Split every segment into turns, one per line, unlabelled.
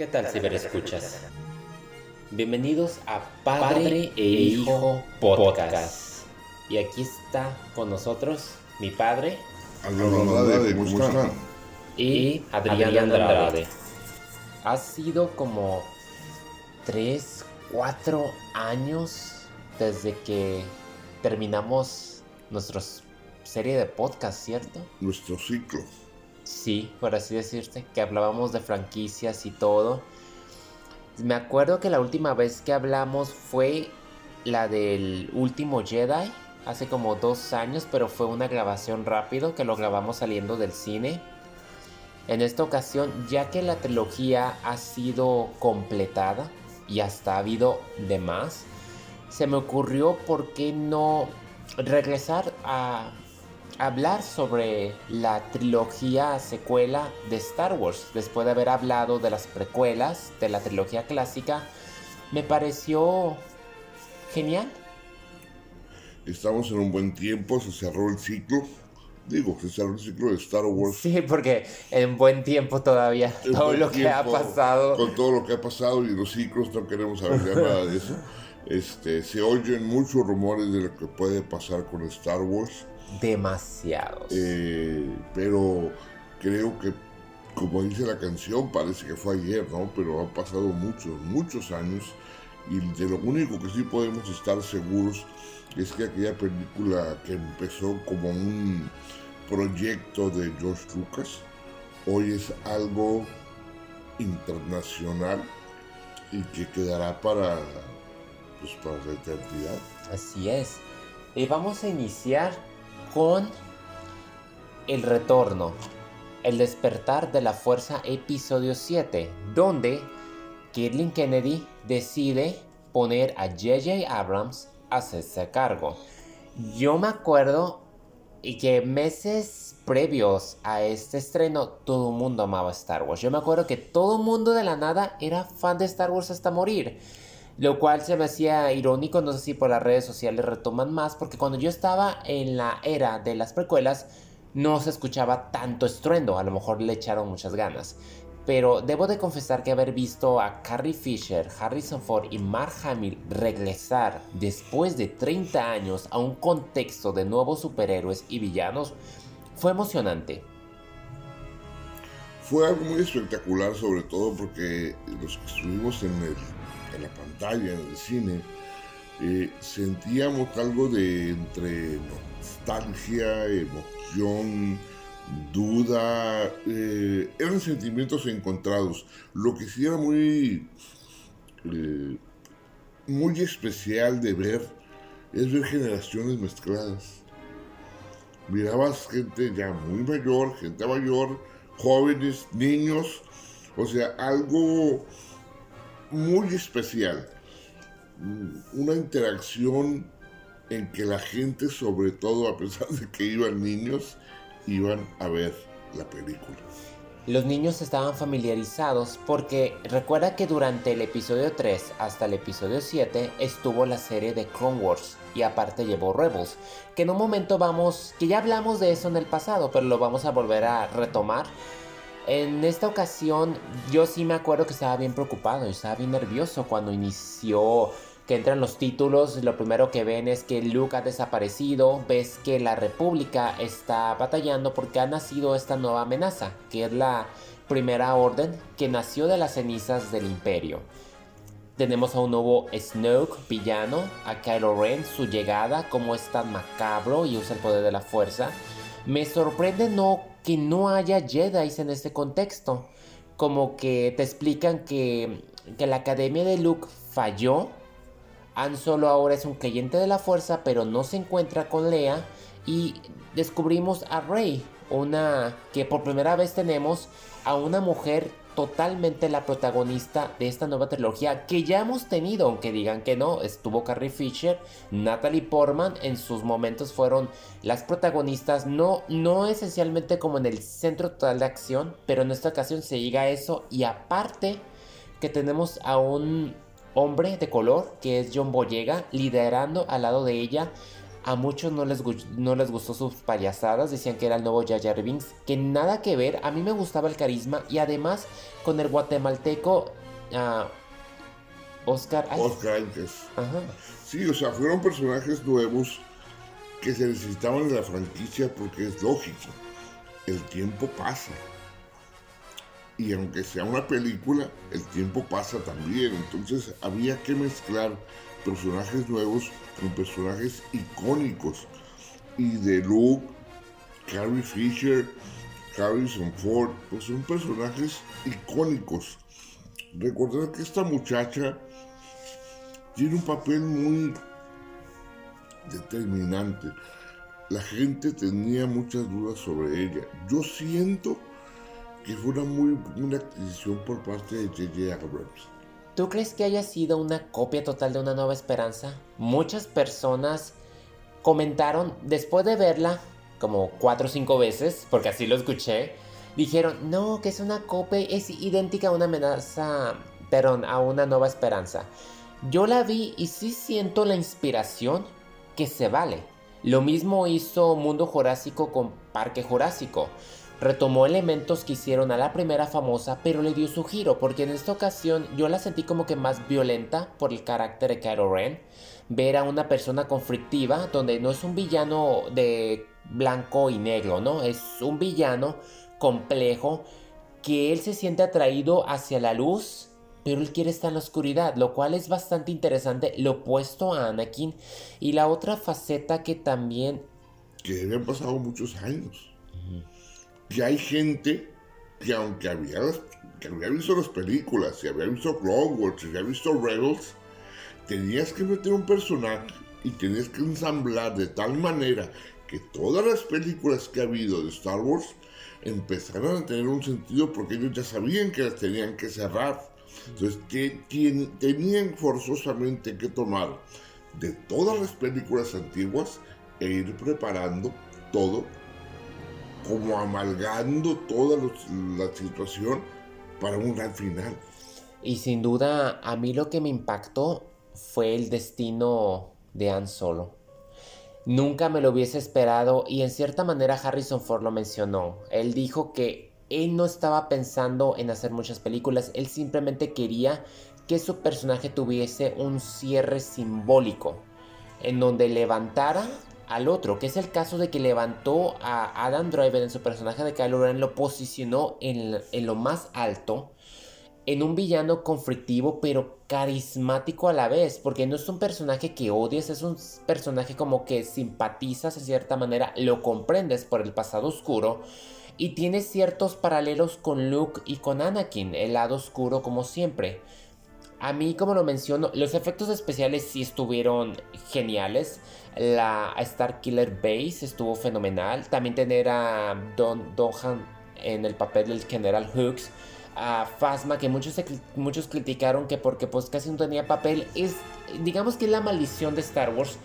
¿Qué tal, ciberescuchas? Bienvenidos a Padre e Hijo Podcast. Y aquí está con nosotros mi padre
Andrade, ¿cómo están?
y Adrián Andrade. Ha sido como 3, 4 años desde que terminamos nuestra serie de podcast, ¿cierto?
Nuestro ciclo.
Sí, por así decirse, que hablábamos de franquicias y todo. Me acuerdo que la última vez que hablamos fue la del último Jedi, hace como dos años, pero fue una grabación rápido que lo grabamos saliendo del cine. En esta ocasión, ya que la trilogía ha sido completada y hasta ha habido de más, se me ocurrió por qué no regresar a hablar sobre la trilogía secuela de Star Wars. Después de haber hablado de las precuelas de la trilogía clásica, me pareció genial.
Estamos en un buen tiempo, se cerró el ciclo. Digo, se cerró el ciclo de Star Wars.
Sí, porque en buen tiempo todavía
En
todo lo que ha pasado.
Con todo lo que ha pasado y los ciclos, no queremos saber nada de eso. Este, se oyen muchos rumores de lo que puede pasar con Star Wars.
Demasiados.
Eh, pero creo que, como dice la canción, parece que fue ayer, ¿no? Pero han pasado muchos, muchos años. Y de lo único que sí podemos estar seguros es que aquella película que empezó como un proyecto de George Lucas, hoy es algo internacional y que quedará para, pues.
Así es. Y vamos a iniciar con El Retorno, El Despertar de la Fuerza, episodio 7, donde Kirlin Kennedy decide poner a J.J. Abrams a hacerse cargo. Yo me acuerdo y que meses previos a este estreno todo el mundo amaba Star Wars. Yo me acuerdo que todo el mundo de la nada era fan de Star Wars hasta morir. Lo cual se me hacía irónico, no sé si por las redes sociales retoman más, porque cuando yo estaba en la era de las precuelas no se escuchaba tanto estruendo, a lo mejor le echaron muchas ganas. Pero debo de confesar que haber visto a Carrie Fisher, Harrison Ford y Mark Hamill regresar después de 30 años a un contexto de nuevos superhéroes y villanos fue emocionante.
Fue algo muy espectacular, sobre todo porque los que estuvimos en, el- en la pantalla, en el cine, eh, sentíamos algo de entre nostalgia, emoción, duda, eh, eran sentimientos encontrados. Lo que sí era muy, eh, muy especial de ver es ver generaciones mezcladas mirabas gente ya muy mayor, gente mayor, jóvenes, niños, o sea, algo muy especial. Mm, Una interacción en que la gente, sobre todo a pesar de que iban niños, iban a ver la película.
Los niños estaban familiarizados porque recuerda que durante el episodio 3 hasta el episodio 7 estuvo la serie de Clone Wars y aparte llevó Rebels, que en un momento vamos, que ya hablamos de eso en el pasado, pero lo vamos a volver a retomar. En esta ocasión yo sí me acuerdo que estaba bien preocupado estaba bien nervioso cuando inició que entran los títulos, lo primero que ven es que Luke ha desaparecido, ves que la República está batallando porque ha nacido esta nueva amenaza, que es la Primera Orden que nació de las cenizas del Imperio. Tenemos a un nuevo Snoke villano, a Kylo Ren, su llegada, como es tan macabro y usa el poder de la fuerza. Me sorprende no que no haya Jedi en este contexto. Como que te explican que, que la academia de Luke falló. Han Solo ahora es un creyente de la fuerza, pero no se encuentra con Leia. Y descubrimos a Rey, una que por primera vez tenemos a una mujer totalmente la protagonista de esta nueva trilogía que ya hemos tenido, aunque digan que no, estuvo Carrie Fisher, Natalie Portman en sus momentos fueron las protagonistas, no, no esencialmente como en el centro total de acción, pero en esta ocasión se llega a eso y aparte que tenemos a un hombre de color que es John Boyega liderando al lado de ella A muchos no les, no les gustó sus payasadas, decían que era el nuevo Jar Jar Binks, que nada que ver, a mí me gustaba el carisma y además con el guatemalteco uh, Oscar
Oscar Sí, o sea, fueron personajes nuevos que se necesitaban de la franquicia porque es lógico, el tiempo pasa. Y aunque sea una película, el tiempo pasa también. Entonces había que mezclar personajes nuevos con personajes icónicos. Y de Luke, Carrie Fisher, Harrison Ford, pues son personajes icónicos. Recordar que esta muchacha tiene un papel muy determinante. La gente tenía muchas dudas sobre ella. Yo siento que fue una muy buena adquisición por parte de J.J. Abrams.
¿Tú crees que haya sido una copia total de Una Nueva Esperanza? Muchas personas comentaron después de verla como cuatro o cinco veces, porque así lo escuché, dijeron, no, que es una copia, es idéntica a una amenaza, perdón, a una nueva esperanza. Yo la vi y sí siento la inspiración que se vale. Lo mismo hizo Mundo Jurásico con Parque Jurásico. Retomó elementos que hicieron a la primera famosa, pero le dio su giro, porque en esta ocasión yo la sentí como que más violenta por el carácter de Kylo Ren. Ver a una persona conflictiva, donde no es un villano de blanco y negro, ¿no? Es un villano complejo que él se siente atraído hacia la luz, pero él quiere estar en la oscuridad, lo cual es bastante interesante, lo opuesto a Anakin. Y la otra faceta que también...
Que habían pasado muchos años que hay gente que aunque había, que había visto las películas, si había visto Clone Wars, si había visto Rebels, tenías que meter un personaje y tenías que ensamblar de tal manera que todas las películas que ha habido de Star Wars empezaran a tener un sentido porque ellos ya sabían que las tenían que cerrar. Entonces que, tenían forzosamente que tomar de todas las películas antiguas e ir preparando todo como amalgando toda la situación para un gran final.
Y sin duda, a mí lo que me impactó fue el destino de Han Solo. Nunca me lo hubiese esperado y en cierta manera Harrison Ford lo mencionó. Él dijo que él no estaba pensando en hacer muchas películas, él simplemente quería que su personaje tuviese un cierre simbólico, en donde levantara al otro, que es el caso de que levantó a Adam Driver en su personaje de Kylo Ren, lo posicionó en, en lo más alto, en un villano conflictivo pero carismático a la vez, porque no es un personaje que odies, es un personaje como que simpatizas de cierta manera, lo comprendes por el pasado oscuro y tiene ciertos paralelos con Luke y con Anakin, el lado oscuro como siempre. A mí, como lo menciono, los efectos especiales sí estuvieron geniales. La Star Killer Base estuvo fenomenal. También tener a Don Dohan en el papel del General Hooks. A Phasma, que muchos, muchos criticaron que porque pues casi no tenía papel. Es, digamos que es la maldición de Star Wars.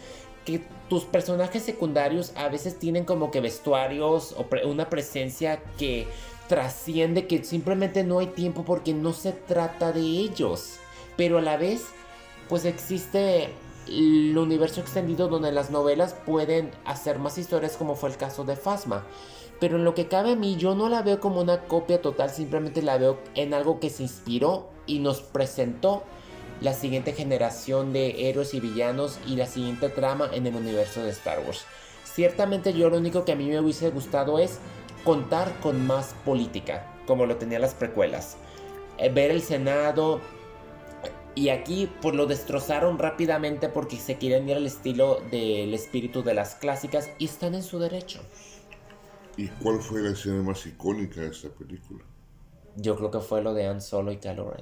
Que tus personajes secundarios a veces tienen como que vestuarios o una presencia que trasciende, que simplemente no hay tiempo porque no se trata de ellos pero a la vez pues existe el universo extendido donde las novelas pueden hacer más historias como fue el caso de Fasma. Pero en lo que cabe a mí yo no la veo como una copia total, simplemente la veo en algo que se inspiró y nos presentó la siguiente generación de héroes y villanos y la siguiente trama en el universo de Star Wars. Ciertamente yo lo único que a mí me hubiese gustado es contar con más política, como lo tenían las precuelas. Eh, ver el Senado, y aquí pues lo destrozaron rápidamente porque se quieren ir al estilo del espíritu de las clásicas y están en su derecho.
¿Y cuál fue la escena más icónica de esta película?
Yo creo que fue lo de Han Solo y Kylo.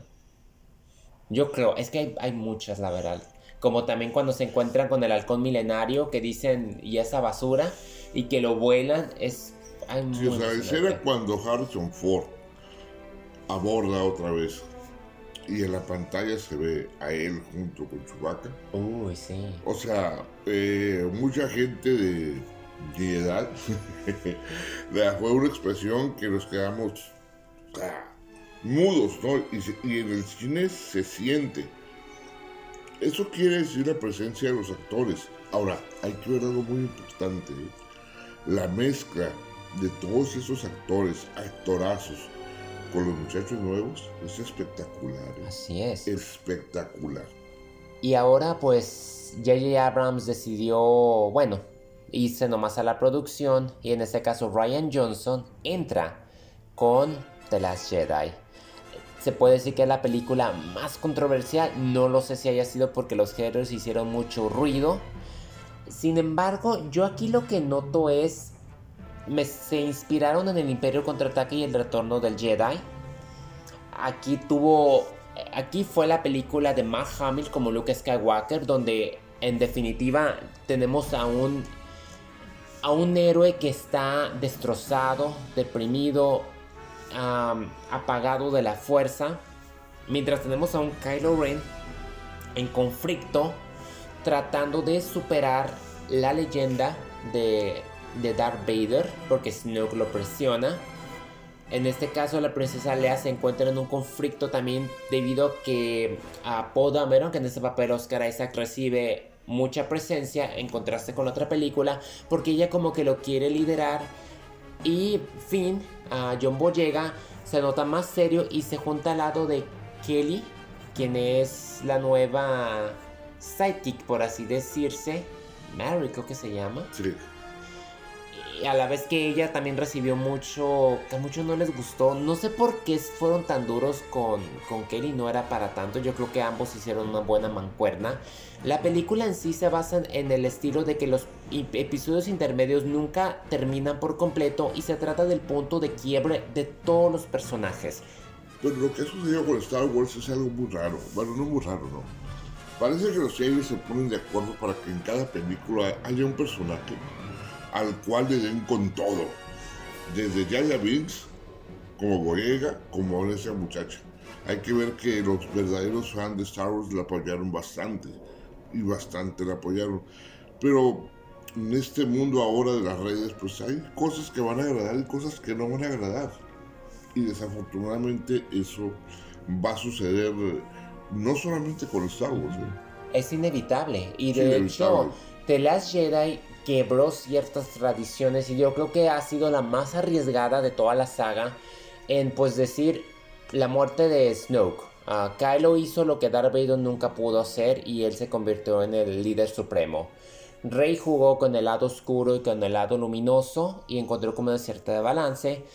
Yo creo, es que hay, muchas, la verdad. Como también cuando se encuentran con el halcón milenario que dicen y esa basura y que lo vuelan, es...
Hay sí, o sea, escena cuando Harrison Ford aborda otra vez y en la pantalla se ve a él junto con Chewbacca.
Uy, sí.
O sea, eh, mucha gente de, edad fue una expresión que nos quedamos mudos, ¿no? Y, y, en el cine se siente. Eso quiere decir la presencia de los actores. Ahora, hay que ver algo muy importante. ¿eh? La mezcla de todos esos actores, actorazos, con los muchachos nuevos, es espectacular. ¿eh?
Así es.
Espectacular.
Y ahora pues J.J. Abrams decidió, bueno, irse nomás a la producción y en este caso Ryan Johnson entra con The Last Jedi. Se puede decir que es la película más controversial, no lo sé si haya sido porque los géneros hicieron mucho ruido. Sin embargo, yo aquí lo que noto es, me, se inspiraron en el Imperio Contraataque y el Retorno del Jedi. Aquí tuvo aquí fue la película de Mark Hamill como Luke Skywalker, donde en definitiva tenemos a un a un héroe que está destrozado, deprimido, apagado de la fuerza, mientras tenemos a un Kylo Ren en conflicto, tratando de superar la leyenda de, de Darth Vader, porque Snoke lo presiona en este caso, la princesa Lea se encuentra en un conflicto también debido a que a Poe Dameron, que en este papel Oscar Isaac recibe mucha presencia en contraste con otra película, porque ella como que lo quiere liderar. Y Finn, a John Boyega, se nota más serio y se junta al lado de Kelly, quien es la nueva sidekick, por así decirse. Mary, creo que se llama.
Sí
a la vez que ella también recibió mucho, que a muchos no les gustó. No sé por qué fueron tan duros con, con Kelly, no era para tanto. Yo creo que ambos hicieron una buena mancuerna. La película en sí se basa en el estilo de que los episodios intermedios nunca terminan por completo y se trata del punto de quiebre de todos los personajes.
Pero lo que ha sucedido con Star Wars es algo muy raro. Bueno, no muy raro, ¿no? Parece que los series se ponen de acuerdo para que en cada película haya un personaje al cual le den con todo. Desde Yaya Binks, como Boyega, como ahora esa muchacha. Hay que ver que los verdaderos fans de Star Wars la apoyaron bastante. Y bastante la apoyaron. Pero en este mundo ahora de las redes, pues hay cosas que van a agradar y cosas que no van a agradar. Y desafortunadamente eso va a suceder no solamente con Star Wars. ¿eh?
Es inevitable. Y de hecho, The Last Jedi quebró ciertas tradiciones y yo creo que ha sido la más arriesgada de toda la saga en pues decir la muerte de Snoke. Uh, Kylo hizo lo que Darth Vader nunca pudo hacer y él se convirtió en el líder supremo. Rey jugó con el lado oscuro y con el lado luminoso y encontró como una cierta de balance.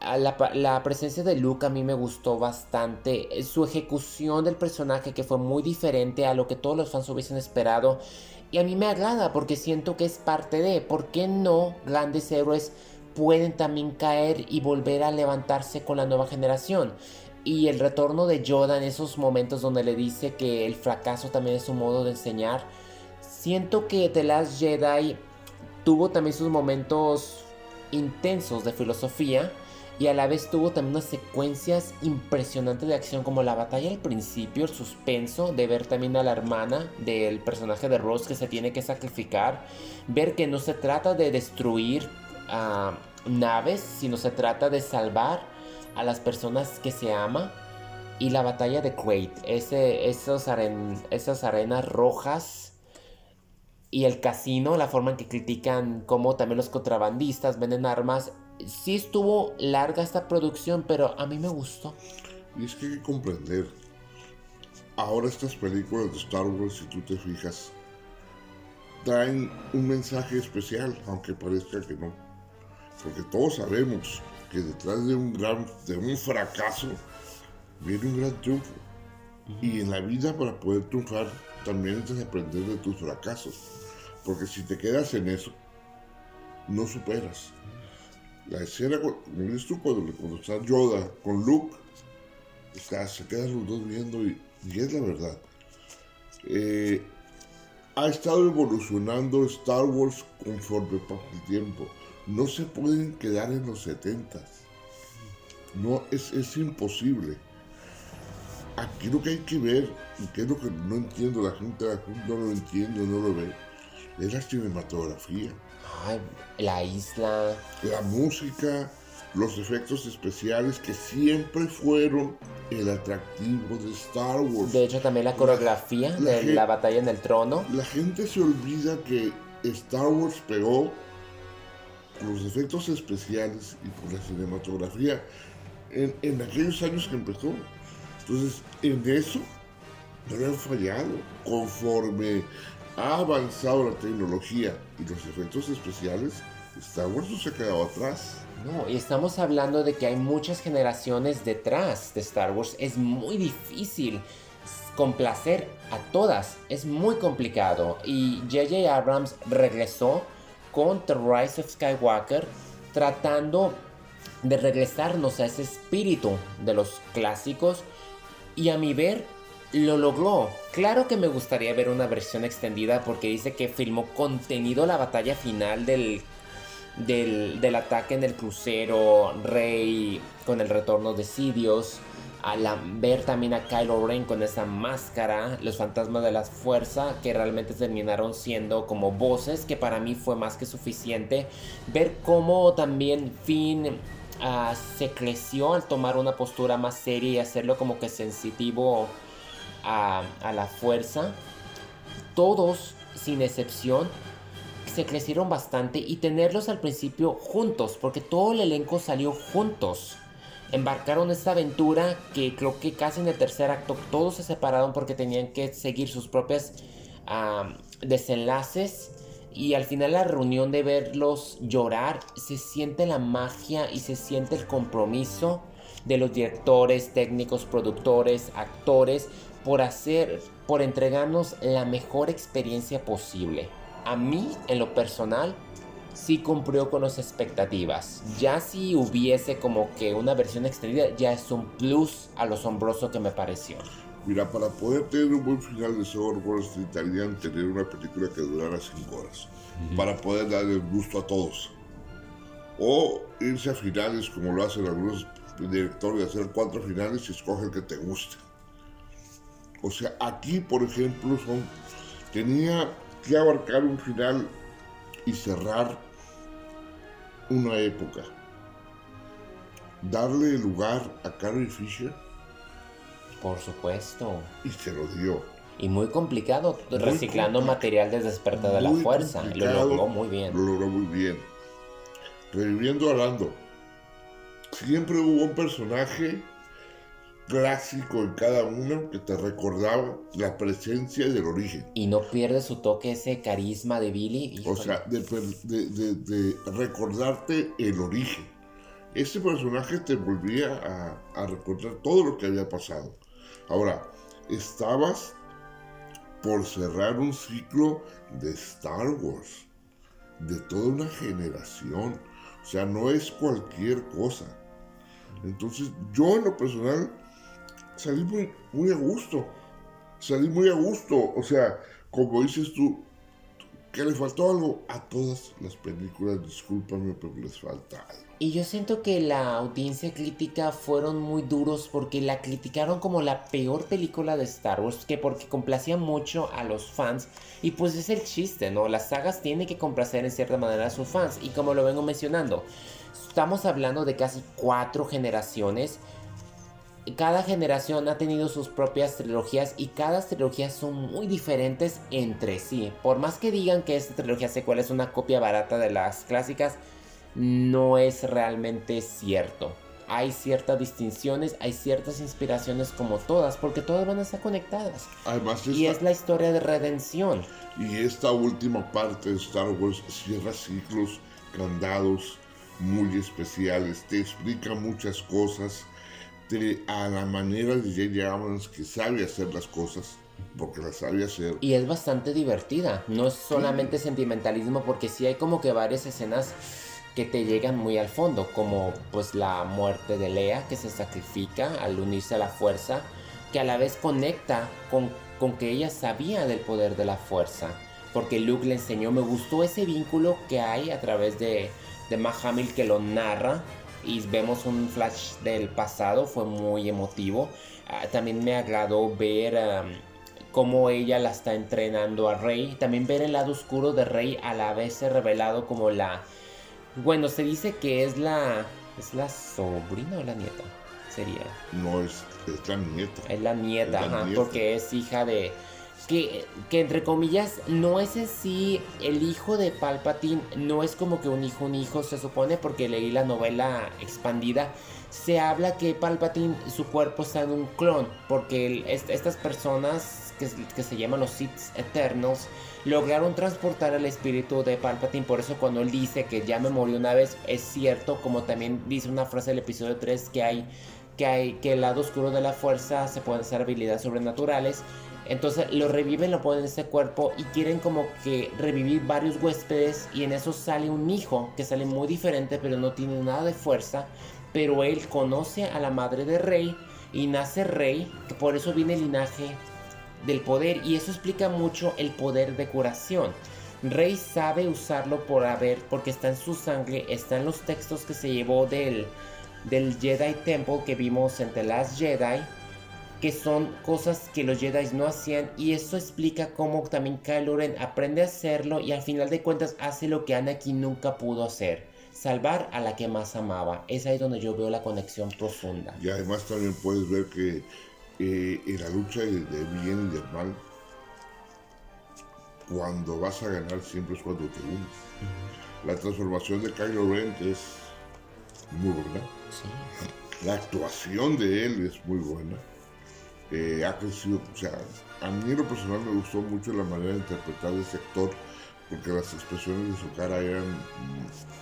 La, la, presencia de Luke a mí me gustó bastante. Su ejecución del personaje que fue muy diferente a lo que todos los fans hubiesen esperado. Y a mí me agrada porque siento que es parte de, ¿por qué no grandes héroes pueden también caer y volver a levantarse con la nueva generación? Y el retorno de Yoda en esos momentos donde le dice que el fracaso también es un modo de enseñar. Siento que The Last Jedi tuvo también sus momentos intensos de filosofía y a la vez tuvo también unas secuencias impresionantes de acción como la batalla al principio, el suspenso de ver también a la hermana del personaje de Rose que se tiene que sacrificar, ver que no se trata de destruir ah, naves, sino se trata de salvar a las personas que se ama y la batalla de Quaid, ese, esos esas arenas rojas y el casino, la forma en que critican cómo también los contrabandistas venden armas, sí estuvo larga esta producción, pero a mí me gustó.
Y es que hay que comprender. Ahora estas películas de Star Wars, si tú te fijas, traen un mensaje especial, aunque parezca que no. Porque todos sabemos que detrás de un gran, de un fracaso, viene un gran triunfo. Y en la vida para poder triunfar también que aprender de tus fracasos. Porque si te quedas en eso, no superas. La escena, como dices tú, cuando, está Yoda con Luke, se quedan los dos viendo y, es la verdad. Eh, ha estado evolucionando Star Wars conforme pasa el tiempo. No se pueden quedar en los 70 No, es, es imposible. Aquí lo que hay que ver, y que es lo que no entiendo, la gente, la gente no lo entiende, no lo ve, es la cinematografía
la isla.
La música, los efectos especiales que siempre fueron el atractivo de Star Wars.
De hecho, también la coreografía de la batalla en el trono.
La gente se olvida que Star Wars pegó por los efectos especiales y por la cinematografía en, en aquellos años que empezó. Entonces, en eso no le han fallado. Conforme ha avanzado la tecnología y los efectos especiales, Star Wars se ha quedado atrás.
No, y estamos hablando de que hay muchas generaciones detrás de Star Wars. Es muy difícil complacer a todas. Es muy complicado. Y J.J. Abrams regresó con The Rise of Skywalker tratando de regresarnos a ese espíritu de los clásicos. Y a mi ver, lo logró. Claro que me gustaría ver una versión extendida porque dice que filmó contenido la batalla final del del, ataque en el crucero, Rey con el retorno de Sidious, al ver también a Kylo Ren con esa máscara, los fantasmas de la fuerza que realmente terminaron siendo como voces, que para mí fue más que suficiente. Ver cómo también Finn ah, se creció al tomar una postura más seria y hacerlo como que sensitivo a, la fuerza. Todos, sin excepción, se crecieron bastante y tenerlos al principio juntos, porque todo el elenco salió juntos. Embarcaron esta aventura que creo que casi en el tercer acto todos se separaron porque tenían que seguir sus propias desenlaces. Y al final la reunión de verlos llorar, se siente la magia y se siente el compromiso de los directores, técnicos, productores, actores por hacer, por entregarnos la mejor experiencia posible a mí, en lo personal, sí cumplió con las expectativas. Ya si hubiese como que una versión extendida, ya es un plus a lo asombroso que me pareció.
Mira, para poder tener un buen final de Star Wars necesitarían tener una película que durara 5 horas. Para poder darle el gusto a todos. O irse a finales como lo hacen algunos directores, de hacer cuatro finales y escoge el que te guste. O sea, aquí, por ejemplo, son, tenía que abarcar un final y cerrar una época. Darle lugar a Carrie Fisher.
Por supuesto.
Y se lo dio.
Y muy complicado, reciclando material de despertar de la fuerza. Lo logró muy bien.
Lo logró muy bien. Reviviendo a Lando. Siempre hubo un personaje clásico en cada uno que te recordaba la presencia del origen.
Y no pierde su toque, ese carisma de Billy.
O sea, de, recordarte el origen. Ese personaje te volvía a, a recordar todo lo que había pasado. Ahora, estabas por cerrar un ciclo de Star Wars, de toda una generación. O sea, no es cualquier cosa. Entonces, yo en lo personal salí muy, muy a gusto. Salí muy a gusto. O sea, como dices tú, que le faltó algo a todas las películas, discúlpame, pero les falta algo.
Y yo siento que la audiencia crítica fueron muy duros porque la criticaron como la peor película de Star Wars, que porque complacía mucho a los fans. Y pues es el chiste, ¿no? Las sagas tienen que complacer en cierta manera a sus fans. Y como lo vengo mencionando, estamos hablando de casi cuatro generaciones cada generación ha tenido sus propias trilogías y cada trilogía son muy diferentes entre sí. Por más que digan que esta trilogía secuela es una copia barata de las clásicas, no es realmente cierto. Hay ciertas distinciones, hay ciertas inspiraciones como todas, porque todas van a estar conectadas.
Además,
y es la historia de redención.
Y esta última parte de Star Wars cierra ciclos, candados muy especiales, te explica muchas cosas a la manera de J.J. Abrams que sabe hacer las cosas, porque las sabe hacer.
Y es bastante divertida, no es solamente sentimentalismo, porque sí hay como que varias escenas que te llegan muy al fondo, como pues la muerte de Lea que se sacrifica al unirse a la fuerza, que a la vez conecta con, con que ella sabía del poder de la fuerza, porque Luke le enseñó, me gustó ese vínculo que hay a través de, de Mahamil que lo narra y vemos un flash del pasado, fue muy emotivo. Ah, también me agradó ver cómo ella la está entrenando a Rey. También ver el lado oscuro de Rey a la vez revelado como la... Bueno, se dice que es la... ¿Es la sobrina o la nieta? sería.
No, es, la nieta.
Es la nieta, ajá, porque es hija de... Que, entre comillas no es en sí el hijo de Palpatine, no es como que un hijo, un hijo se supone, porque leí la novela expandida, se habla que Palpatine, su cuerpo está en un clon, porque estas personas que, se llaman los Sith Eternals lograron transportar el espíritu de Palpatine, por eso cuando él dice que ya me murió una vez, es cierto, como también dice una frase del episodio 3 que hay que hay que el lado oscuro de la fuerza se pueden hacer habilidades sobrenaturales. Entonces lo reviven, lo ponen en ese cuerpo y quieren como que revivir varios huéspedes y en eso sale un hijo que sale muy diferente pero no tiene nada de fuerza. Pero él conoce a la madre de Rey y nace Rey, que por eso viene el linaje del poder y eso explica mucho el poder de curación. Rey sabe usarlo por haber, porque está en su sangre, está en los textos que se llevó del, del Jedi Temple que vimos en The Last Jedi, que son cosas que los Jedi no hacían y eso explica cómo también Kylo Ren aprende a hacerlo y al final de cuentas hace lo que Anakin nunca pudo hacer, salvar a la que más amaba. Es ahí donde yo veo la conexión profunda.
Y además también puedes ver que eh, en la lucha de, bien y del mal, cuando vas a ganar siempre es cuando te unes. La transformación de Kylo Ren es muy buena. La actuación de él es muy buena. Eh, ha crecido, o sea, a mí en lo personal me gustó mucho la manera de interpretar ese actor porque las expresiones de su cara eran,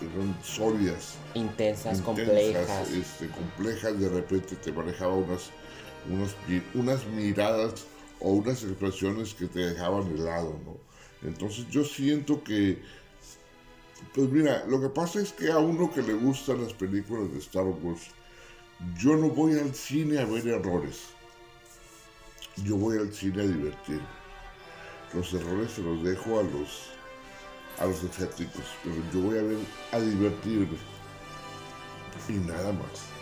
eran sólidas.
Intensas, complejas.
Este, complejas, de repente te manejaba unas, unas miradas o unas expresiones que te dejaban helado, ¿no? Entonces yo siento que pues mira, lo que pasa es que a uno que le gustan las películas de Star Wars, yo no voy al cine a ver errores. Yo voy al cine a divertirme. Los errores se los dejo a los a los escépticos, pero yo voy a ver a divertirme. Y nada más.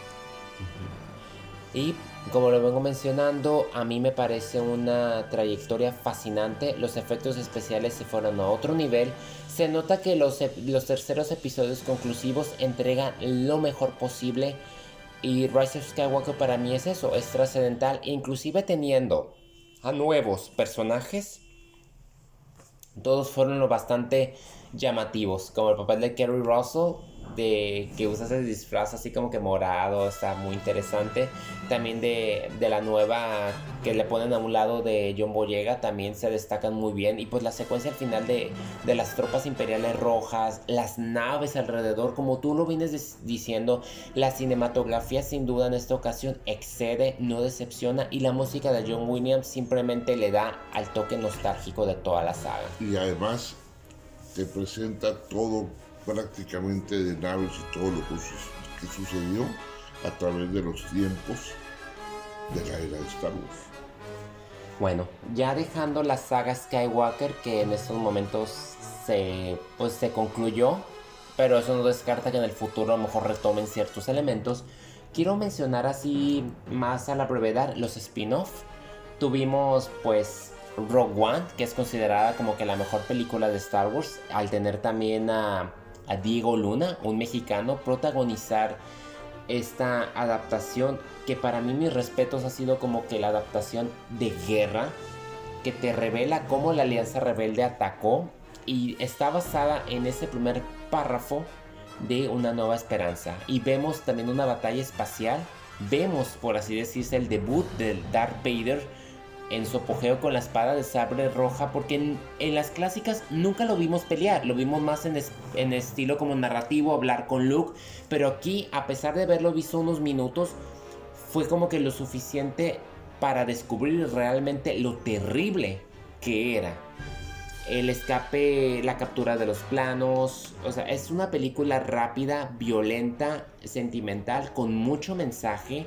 Y como lo vengo mencionando, a mí me parece una trayectoria fascinante. Los efectos especiales se fueron a otro nivel. Se nota que los, los terceros episodios conclusivos entregan lo mejor posible. Y Rise of Skywalker para mí es eso, es trascendental. Inclusive teniendo a nuevos personajes. Todos fueron lo bastante llamativos. Como el papel de Kerry Russell de que usa ese disfraz así como que morado, está muy interesante. También de, de, la nueva que le ponen a un lado de John Boyega, también se destacan muy bien. Y pues la secuencia al final de, de las tropas imperiales rojas, las naves alrededor, como tú lo vienes diciendo, la cinematografía sin duda en esta ocasión excede, no decepciona y la música de John Williams simplemente le da al toque nostálgico de toda la saga.
Y además te presenta todo prácticamente de naves y todo lo que, sucedió a través de los tiempos de la era de Star Wars.
Bueno, ya dejando la saga Skywalker que en estos momentos se, pues, se concluyó, pero eso no descarta que en el futuro a lo mejor retomen ciertos elementos. Quiero mencionar así más a la brevedad los spin-off. Tuvimos pues Rogue One, que es considerada como que la mejor película de Star Wars, al tener también a a Diego Luna, un mexicano, protagonizar esta adaptación que para mí mis respetos ha sido como que la adaptación de guerra que te revela cómo la Alianza Rebelde atacó y está basada en ese primer párrafo de Una Nueva Esperanza. Y vemos también una batalla espacial, vemos por así decirse el debut del Darth Vader en su apogeo con la espada de sabre roja, porque en, las clásicas nunca lo vimos pelear, lo vimos más en, en, estilo como narrativo, hablar con Luke, pero aquí, a pesar de haberlo visto unos minutos, fue como que lo suficiente para descubrir realmente lo terrible que era. El escape, la captura de los planos, o sea, es una película rápida, violenta, sentimental, con mucho mensaje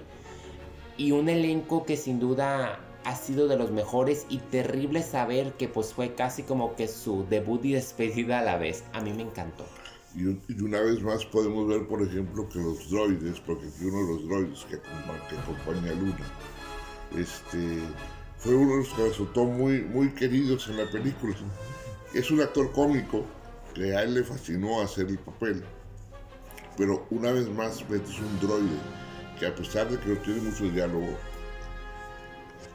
y un elenco que sin duda ha sido de los mejores y terrible saber que pues fue casi como que su debut y despedida a la vez. A mí me encantó.
Y, una vez más podemos ver, por ejemplo, que los droides, porque aquí uno de los droides que, acompaña a Luna, este, fue uno de los que resultó muy, muy queridos en la película. Es un actor cómico que a él le fascinó hacer el papel, pero una vez más metes un droide que a pesar de que no tiene mucho diálogo,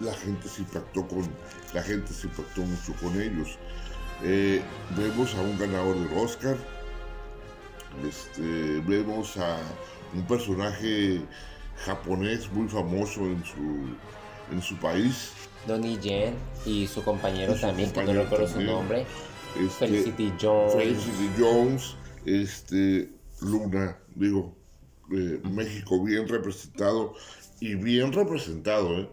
la gente se impactó con, la gente se impactó mucho con ellos. Eh, vemos a un ganador del Oscar, este, vemos a un personaje japonés muy famoso en su, en su país.
Donnie Yen y su compañero también, que no recuerdo su nombre. Este, Felicity Jones.
Felicity Jones, este, Luna, digo, eh, México bien representado y bien representado, ¿eh?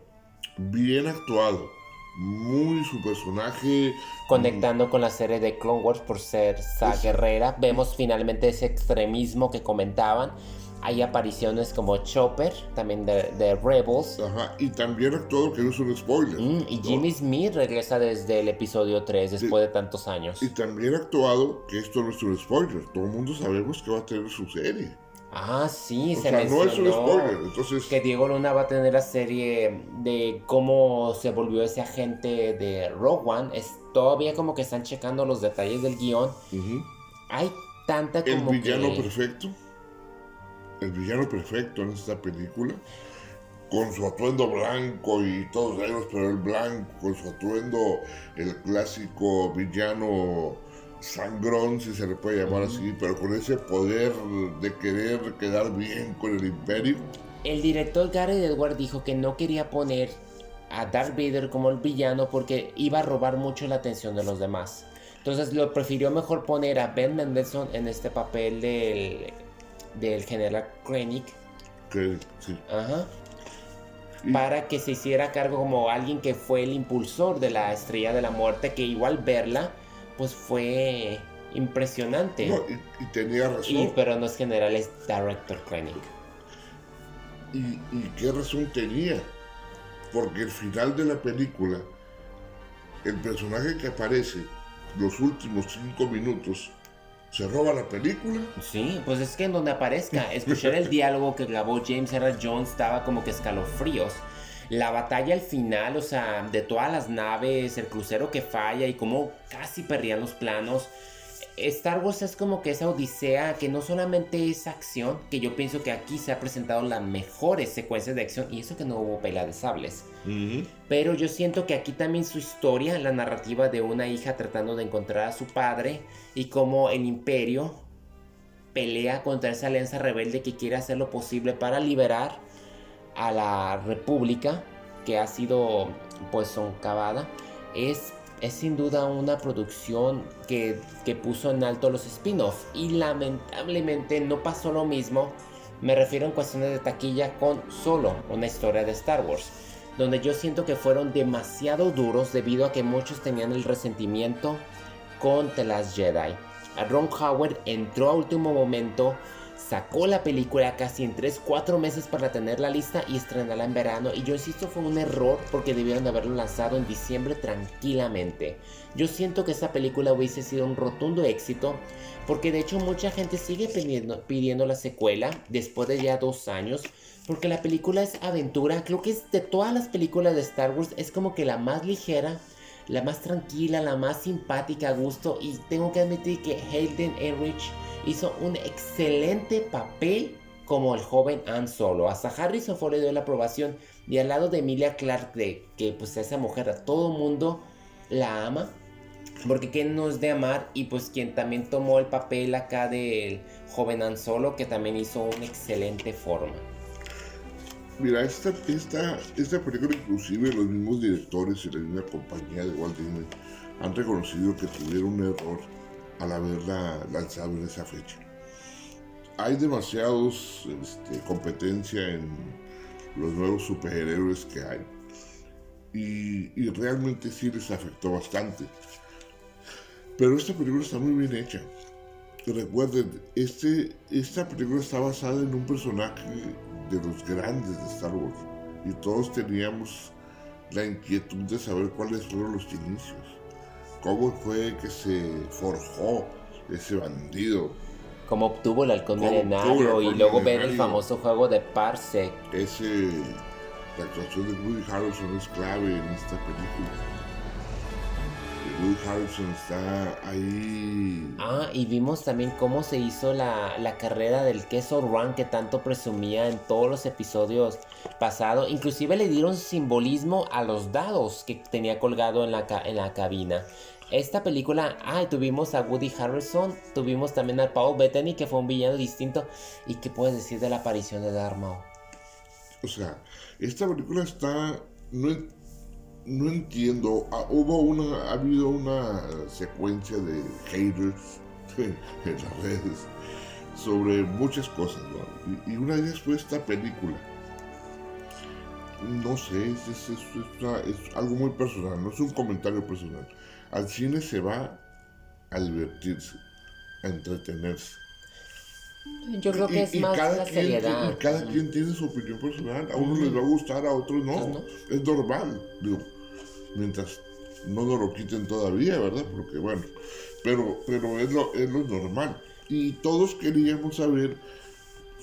Bien actuado. Muy su personaje.
Conectando con la serie de Clone Wars por ser Sa Guerrera, vemos finalmente ese extremismo que comentaban. Hay apariciones como Chopper, también de, Rebels.
Ajá, y también actuado que no es un spoiler.
Mm, y Jimmy Smith regresa desde el episodio 3 después de tantos años.
Y también actuado que esto no es un spoiler. Todo el mundo sabemos que va a tener su serie.
Ah, sí, se sea, no es un spoiler, entonces... Que Diego Luna va a tener la serie de cómo se volvió ese agente de Rogue One. Es todavía como que están checando los detalles del guion. Hay tanta
como El villano perfecto. El villano perfecto en esta película. Con su atuendo blanco y todos ellos, pero el blanco, con su atuendo, el clásico villano sangrón, si se le puede llamar así, pero con ese poder de querer quedar bien con el imperio.
El director Gareth Edward dijo que no quería poner a Darth Vader como el villano porque iba a robar mucho la atención de los demás. Entonces lo prefirió mejor poner a Ben Mendelsohn en este papel del, del general Krennic.
sí.
Ajá. Para que se hiciera cargo como alguien que fue el impulsor de la estrella de la muerte, que igual verla pues fue impresionante.
y, tenía razón.
pero no es general, es Director.
Y, y qué razón tenía. Porque el final de la película, el personaje que aparece los últimos cinco minutos, se roba la película.
Sí, pues es que en donde aparezca, escuchar el diálogo que grabó James R. Jones estaba como que escalofríos la batalla al final, o sea, de todas las naves, el crucero que falla y cómo casi perdían los planos. Star Wars es como que esa odisea que no solamente es acción, que yo pienso que aquí se ha presentado las mejores secuencias de acción y eso que no hubo pelea de sables. Pero yo siento que aquí también su historia, la narrativa de una hija tratando de encontrar a su padre y cómo el imperio pelea contra esa alianza rebelde que quiere hacer lo posible para liberar a la República que ha sido pues soncavada es, es sin duda una producción que, que puso en alto los spin-offs y lamentablemente no pasó lo mismo me refiero en cuestiones de taquilla con solo una historia de Star Wars donde yo siento que fueron demasiado duros debido a que muchos tenían el resentimiento con The Last Jedi. Ron Howard entró a último momento sacó la película casi en 3-4 meses para tenerla lista y estrenarla en verano. Y yo insisto, fue un error porque debieron de haberlo lanzado en diciembre tranquilamente. Yo siento que esta película hubiese sido un rotundo éxito porque de hecho mucha gente sigue pidiendo, pidiendo la secuela después de ya dos años. Porque la película es aventura, creo que es de todas las películas de Star Wars, es como que la más ligera, la más tranquila, la más simpática a gusto. Y tengo que admitir que Hayden Enrich hizo un excelente papel como el joven Han Solo. Hasta Harrison Ford le dio la aprobación. Y al lado de Emilia Clark, de que pues esa mujer a todo mundo la ama. Porque quien nos de amar y pues quien también tomó el papel acá del joven Han Solo, que también hizo una excelente forma.
Mira, esta, esta, esta película inclusive los mismos directores y la misma compañía de Walt Disney han reconocido que tuvieron un error al haberla lanzado en esa fecha. Hay demasiados este, competencia en los nuevos superhéroes que hay. Y, realmente sí les afectó bastante. Pero esta película está muy bien hecha. Recuerden, este, esta película está basada en un personaje de los grandes de Star Wars. Y todos teníamos la inquietud de saber cuáles fueron los inicios cómo fue que se forjó ese bandido.
Cómo obtuvo el halcón milenario y luego ver el famoso juego de Parsec.
Ese, la actuación de Woody Harrelson es clave en esta película. Woody Harrison está ahí.
Ah, y vimos también cómo se hizo la, la carrera del queso run que tanto presumía en todos los episodios pasados. Inclusive le dieron simbolismo a los dados que tenía colgado en la, en la cabina. Esta película, ah, tuvimos a Woody Harrison, tuvimos también a Paul Bettany, que fue un villano distinto. ¿Y qué puedes decir de la aparición de Darth Maul?
O sea, esta película está... No, no entiendo. Ah, hubo una, ha habido una secuencia de haters en las redes sobre muchas cosas, ¿no? y, una de ellas fue esta película. No sé, es, es, algo muy personal, no es un comentario personal. Al cine se va a divertirse, a entretenerse.
Yo creo que es más la seriedad.
y cada quien tiene su opinión personal. A uno les va a gustar, a otros no. no. Es normal. Digo, mientras no nos lo quiten todavía, ¿verdad? Porque bueno, pero, pero es, lo, es lo normal. Y todos queríamos saber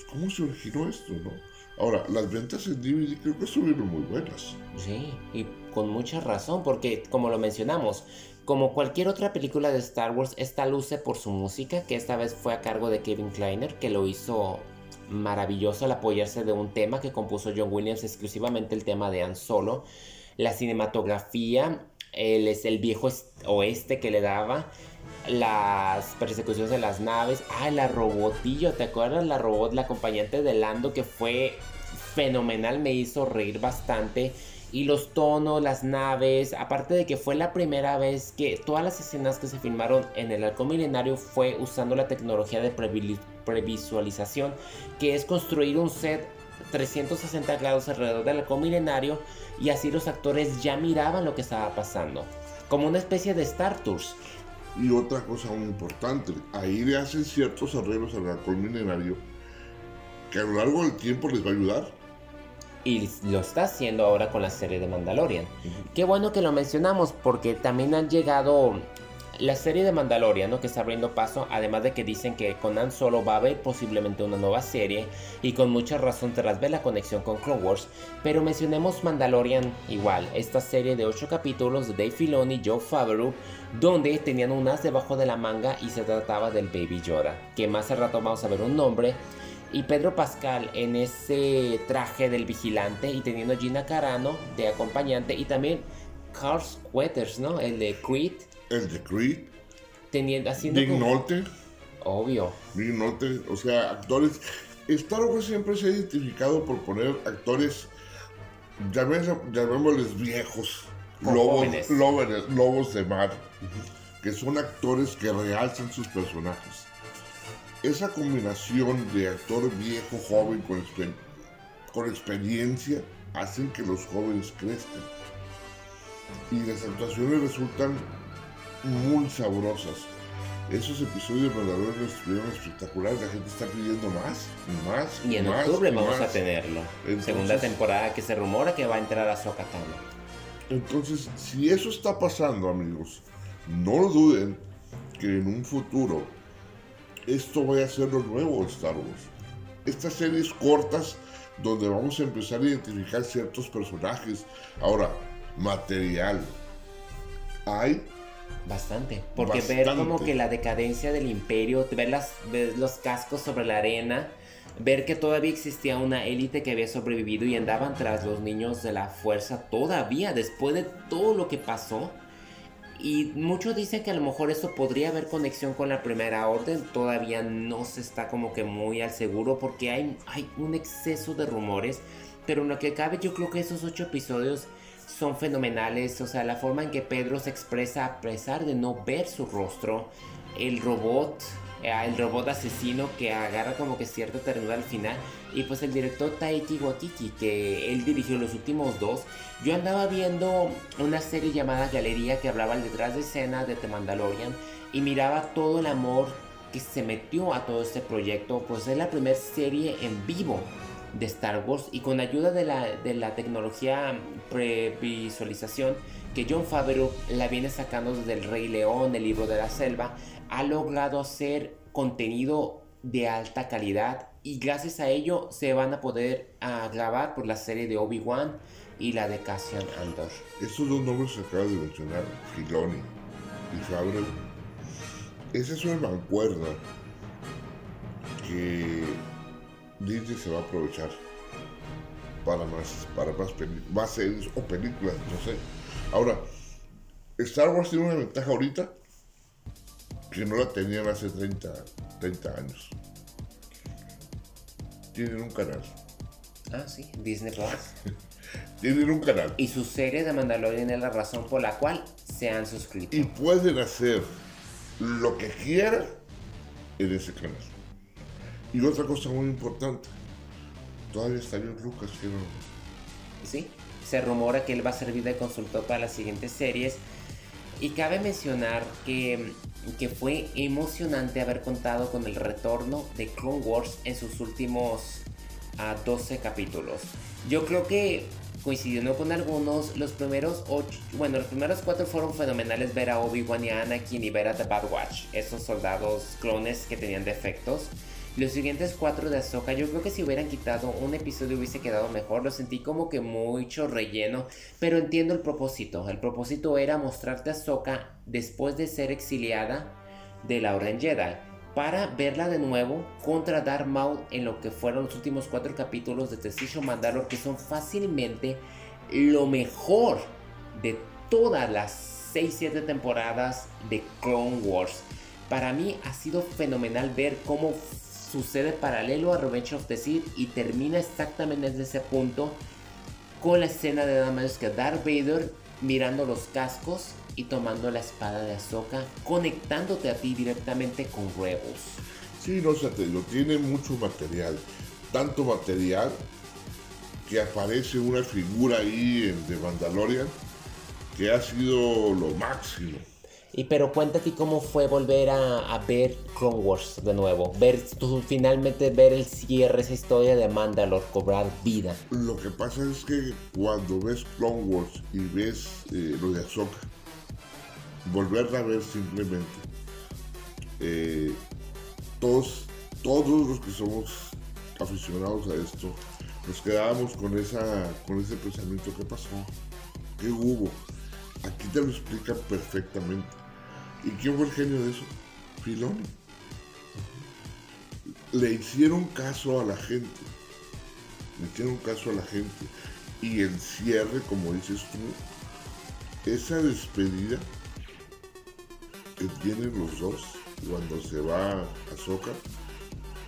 cómo se originó esto, ¿no? Ahora, las ventas en DVD creo que subieron muy buenas.
Sí, y con mucha razón, porque como lo mencionamos, como cualquier otra película de Star Wars, esta luce por su música, que esta vez fue a cargo de Kevin Kleiner, que lo hizo maravilloso al apoyarse de un tema que compuso John Williams, exclusivamente el tema de Han Solo la cinematografía, es el viejo oeste que le daba, las persecuciones de las naves, ah, la robotillo, ¿te acuerdas? La robot, la acompañante de Lando que fue fenomenal, me hizo reír bastante. Y los tonos, las naves, aparte de que fue la primera vez que todas las escenas que se filmaron en el arco milenario fue usando la tecnología de previsualización, que es construir un set 360 grados alrededor del arco milenario y así los actores ya miraban lo que estaba pasando, como una especie de Star Tours.
Y otra cosa muy importante, ahí le hacen ciertos arreglos al alcohol milenario que a lo largo del tiempo les va a ayudar.
Y lo está haciendo ahora con la serie de Mandalorian. Qué bueno que lo mencionamos porque también han llegado la serie de Mandalorian, ¿no? que está abriendo paso, además de que dicen que con Han Solo va a haber posiblemente una nueva serie y con mucha razón tras ver la conexión con Clone Wars, pero mencionemos Mandalorian igual, esta serie de 8 capítulos de Dave Filoni y Joe Favreau, donde tenían un as debajo de la manga y se trataba del Baby Yoda, que más al rato vamos a ver un nombre, y Pedro Pascal en ese traje del vigilante y teniendo Gina Carano de acompañante y también Carl Weathers, ¿no? El de Creed
el de Creed,
teniendo, haciendo
Big Nolte.
Obvio.
Big Nolte, o sea, actores. Star Wars siempre se ha identificado por poner actores, llamémosles viejos, lobos, lobos, de mar, que son actores que realzan sus personajes. Esa combinación de actor viejo, joven, con, con experiencia, hacen que los jóvenes crezcan. Y las actuaciones resultan muy sabrosas. Esos episodios verdaderos estuvieron espectaculares, la gente está pidiendo más, y más.
Y en octubre vamos a tenerlo. Segunda temporada que se rumora que va a entrar a Sokatano.
Entonces, si eso está pasando, amigos, no duden que en un futuro esto vaya a ser lo nuevo de Star Wars. Estas series cortas donde vamos a empezar a identificar ciertos personajes. Ahora, material. Hay
Bastante, porque ver como que la decadencia del imperio, ver, las, ver los cascos sobre la arena, ver que todavía existía una élite que había sobrevivido y andaban tras los niños de la fuerza todavía, después de todo lo que pasó. Y muchos dicen que a lo mejor eso podría haber conexión con la primera orden, todavía no se está como que muy al seguro porque hay, hay un exceso de rumores, pero en lo que cabe yo creo que esos ocho episodios son fenomenales, o sea, la forma en que Pedro se expresa a pesar de no ver su rostro, el robot, eh, el robot asesino que agarra como que cierta ternura al final, y pues el director Taiki Watiki, que él dirigió los últimos dos, yo andaba viendo una serie llamada Galería que hablaba detrás de escena de The Mandalorian, y miraba todo el amor que se metió a todo este proyecto, pues es la primera serie en vivo de Star Wars y con ayuda de la, de la tecnología previsualización que John Favreau la viene sacando desde El Rey León, el libro de la selva, ha logrado hacer contenido de alta calidad y gracias a ello se van a poder grabar por la serie de Obi-Wan y la de Cassian Andor.
Estos dos nombres que acabas de mencionar, Filoni y Favreau, esa es una mancuerna que Disney se va a aprovechar para más, para más, más series o películas, no sé. Ahora, Star Wars tiene una ventaja ahorita que no la tenían hace 30, 30 años. Tienen un canal.
Ah, sí, Disney Plus.
Tienen un canal.
Y su serie de Mandalorian es la razón por la cual se han suscrito.
Y pueden hacer lo que quieran en ese canal. Y otra cosa muy importante, todavía está George Lucas, no...
Sí, se rumora que él va a servir de consultor para las siguientes series. Y cabe mencionar que, que fue emocionante haber contado con el retorno de Clone Wars en sus últimos 12 ah, capítulos. Yo creo que coincidiendo con algunos, los primeros ocho, bueno, los primeros cuatro fueron fenomenales ver a Obi-Wan y a Anakin y ver a The Bad Watch, esos soldados clones que tenían defectos. Los siguientes cuatro de Ahsoka, yo creo que si hubieran quitado un episodio hubiese quedado mejor. Lo sentí como que mucho relleno, pero entiendo el propósito. El propósito era mostrarte a Ahsoka después de ser exiliada de la Orden Jedi para verla de nuevo contra Darth Maul en lo que fueron los últimos cuatro capítulos de Decision Mandalore, que son fácilmente lo mejor de todas las 6-7 temporadas de Clone Wars. Para mí ha sido fenomenal ver cómo sucede paralelo a Revenge of the Sith y termina exactamente desde ese punto con la escena de nada más que Darth Vader mirando los cascos y tomando la espada de Ahsoka, conectándote a ti directamente con Rebels.
Sí, no sé, lo tiene mucho material, tanto material que aparece una figura ahí de Mandalorian que ha sido lo máximo.
Y pero cuéntate cómo fue volver a, ver Clone Wars de nuevo. Ver finalmente ver el cierre, esa historia de Mandalore cobrar vida.
Lo que pasa es que cuando ves Clone Wars y ves eh, lo de Ahsoka, volverla a ver simplemente, eh, todos, todos los que somos aficionados a esto, nos quedábamos con, esa, con ese pensamiento, ¿qué pasó? ¿Qué hubo? Aquí te lo explica perfectamente. ¿Y quién fue el genio de eso? Filoni. Le hicieron caso a la gente. Le hicieron caso a la gente. Y el cierre, como dices tú, esa despedida que tienen los dos cuando se va a Soca,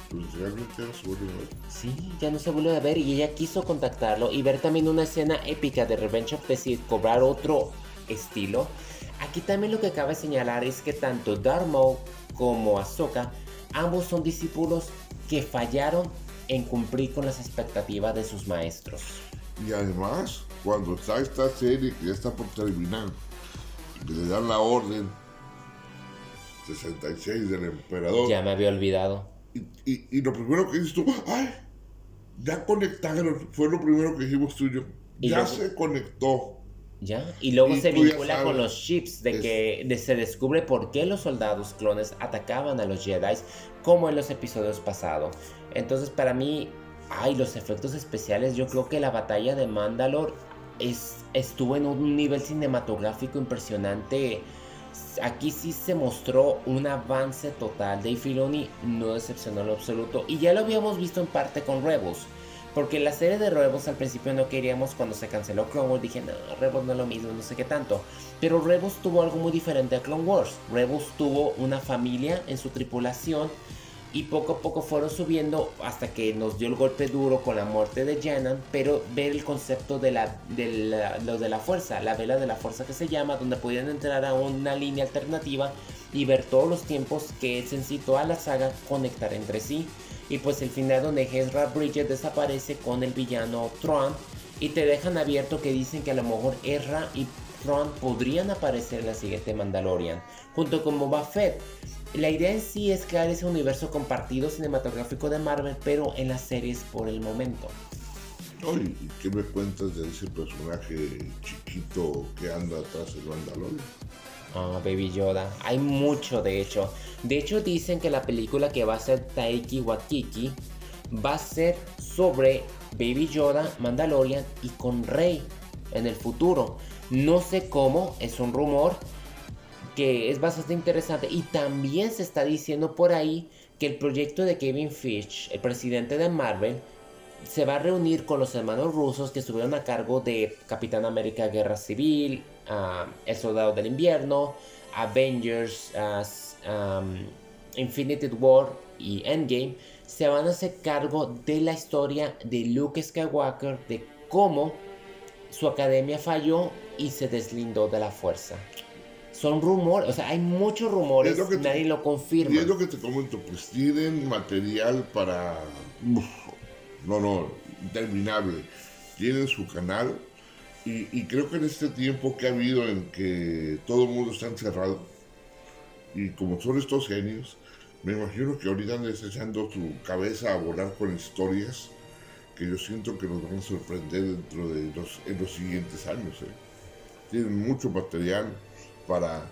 pues realmente ya no se vuelve a ver.
Sí, ya no se vuelve a ver y ella quiso contactarlo y ver también una escena épica de Revenge of the Sith cobrar otro estilo Aquí también lo que cabe señalar es que tanto Darth Maul como Ahsoka, ambos son discípulos que fallaron en cumplir con las expectativas de sus maestros.
Y además, cuando está esta serie que ya está por terminar, le dan la orden 66 del emperador.
Ya me había olvidado.
Y, lo primero que dices tú, ¡ay! Ya conectaron, fue lo primero que dijimos tú y yo. Ya se conectó.
¿Ya? Y luego se vincula con los chips de que se descubre por qué los soldados clones atacaban a los Jedi como en los episodios pasados. Entonces para mí, ay, los efectos especiales, yo creo que la batalla de Mandalore es, estuvo en un nivel cinematográfico impresionante. Aquí sí se mostró un avance total. Dave Filoni no decepcionó en lo absoluto. Y ya lo habíamos visto en parte con Rebels porque la serie de Rebels al principio no queríamos cuando se canceló Clone Wars. Dije, no, Rebels no es lo mismo, no sé qué tanto. Pero Rebels tuvo algo muy diferente a Clone Wars. Rebels tuvo una familia en su tripulación. Y poco a poco fueron subiendo hasta que nos dio el golpe duro con la muerte de Janan. Pero ver el concepto de la, de lo de la fuerza, la vela de la fuerza que se llama, donde podían entrar a una línea alternativa y ver todos los tiempos que en sí toda la saga conectar entre sí y pues el final donde Ezra Bridget desaparece con el villano Tron y te dejan abierto que dicen que a lo mejor Ezra y Tron podrían aparecer en la siguiente Mandalorian junto con Boba Fett. La idea en sí es crear ese universo compartido cinematográfico de Marvel, pero en las series por el momento.
¿Y qué me cuentas de ese personaje chiquito que anda atrás del Mandalorian?
Ah, Baby Yoda. Hay mucho, de hecho. De hecho, dicen que la película que va a ser Taiki Wakiki va a ser sobre Baby Yoda, Mandalorian y con Rey en el futuro. No sé cómo, es un rumor, que es bastante interesante. Y también se está diciendo por ahí que el proyecto de Kevin Feige, el presidente de Marvel, se va a reunir con los hermanos rusos que estuvieron a cargo de Capitán América Guerra Civil, El Soldado del Invierno, Avengers, uh, Infinity War y Endgame. Se van a hacer cargo de la historia de Luke Skywalker, de cómo su academia falló y se deslindó de la fuerza. Son rumores, o sea, hay muchos rumores, nadie lo confirma.
Y es lo que te comento, pues tienen material para no, no, interminable. Tienen su canal y, creo que en este tiempo que ha habido en que todo el mundo está encerrado y como son estos genios, me imagino que ahorita están echando su cabeza a volar con historias que yo siento que nos van a sorprender dentro de los, en los siguientes años. ¿eh? Tienen mucho material para,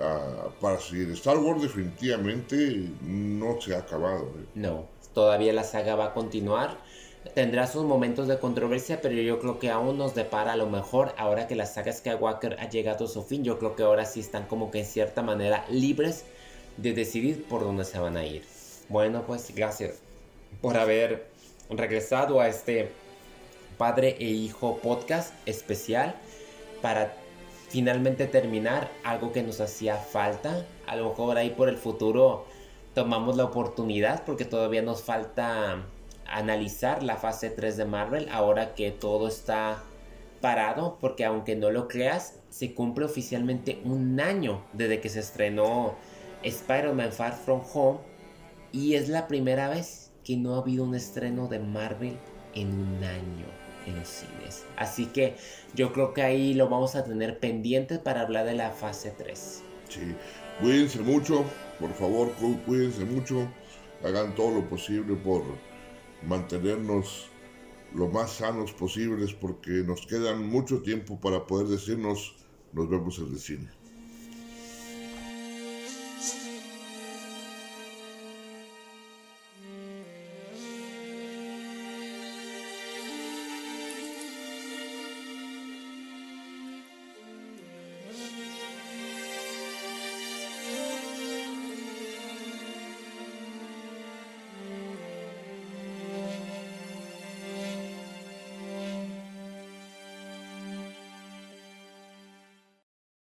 ah, para seguir. Star Wars definitivamente no se ha acabado. ¿eh?
No, todavía la saga va a continuar. Tendrá sus momentos de controversia, pero yo creo que aún nos depara a lo mejor ahora que la saga Skywalker ha llegado a su fin. Yo creo que ahora sí están como que en cierta manera libres de decidir por dónde se van a ir. Bueno, pues gracias por haber regresado a este padre e hijo podcast especial para finalmente terminar algo que nos hacía falta. A lo mejor ahí por el futuro tomamos la oportunidad porque todavía nos falta analizar la fase 3 de Marvel ahora que todo está parado porque aunque no lo creas se cumple oficialmente un año desde que se estrenó Spider-Man Far From Home y es la primera vez que no ha habido un estreno de Marvel en un año en los cines. Así que yo creo que ahí lo vamos a tener pendiente para hablar de la fase 3.
Sí, cuídense mucho, por favor, cuídense mucho, hagan todo lo posible por mantenernos lo más sanos posibles porque nos quedan mucho tiempo para poder decirnos nos vemos en el cine.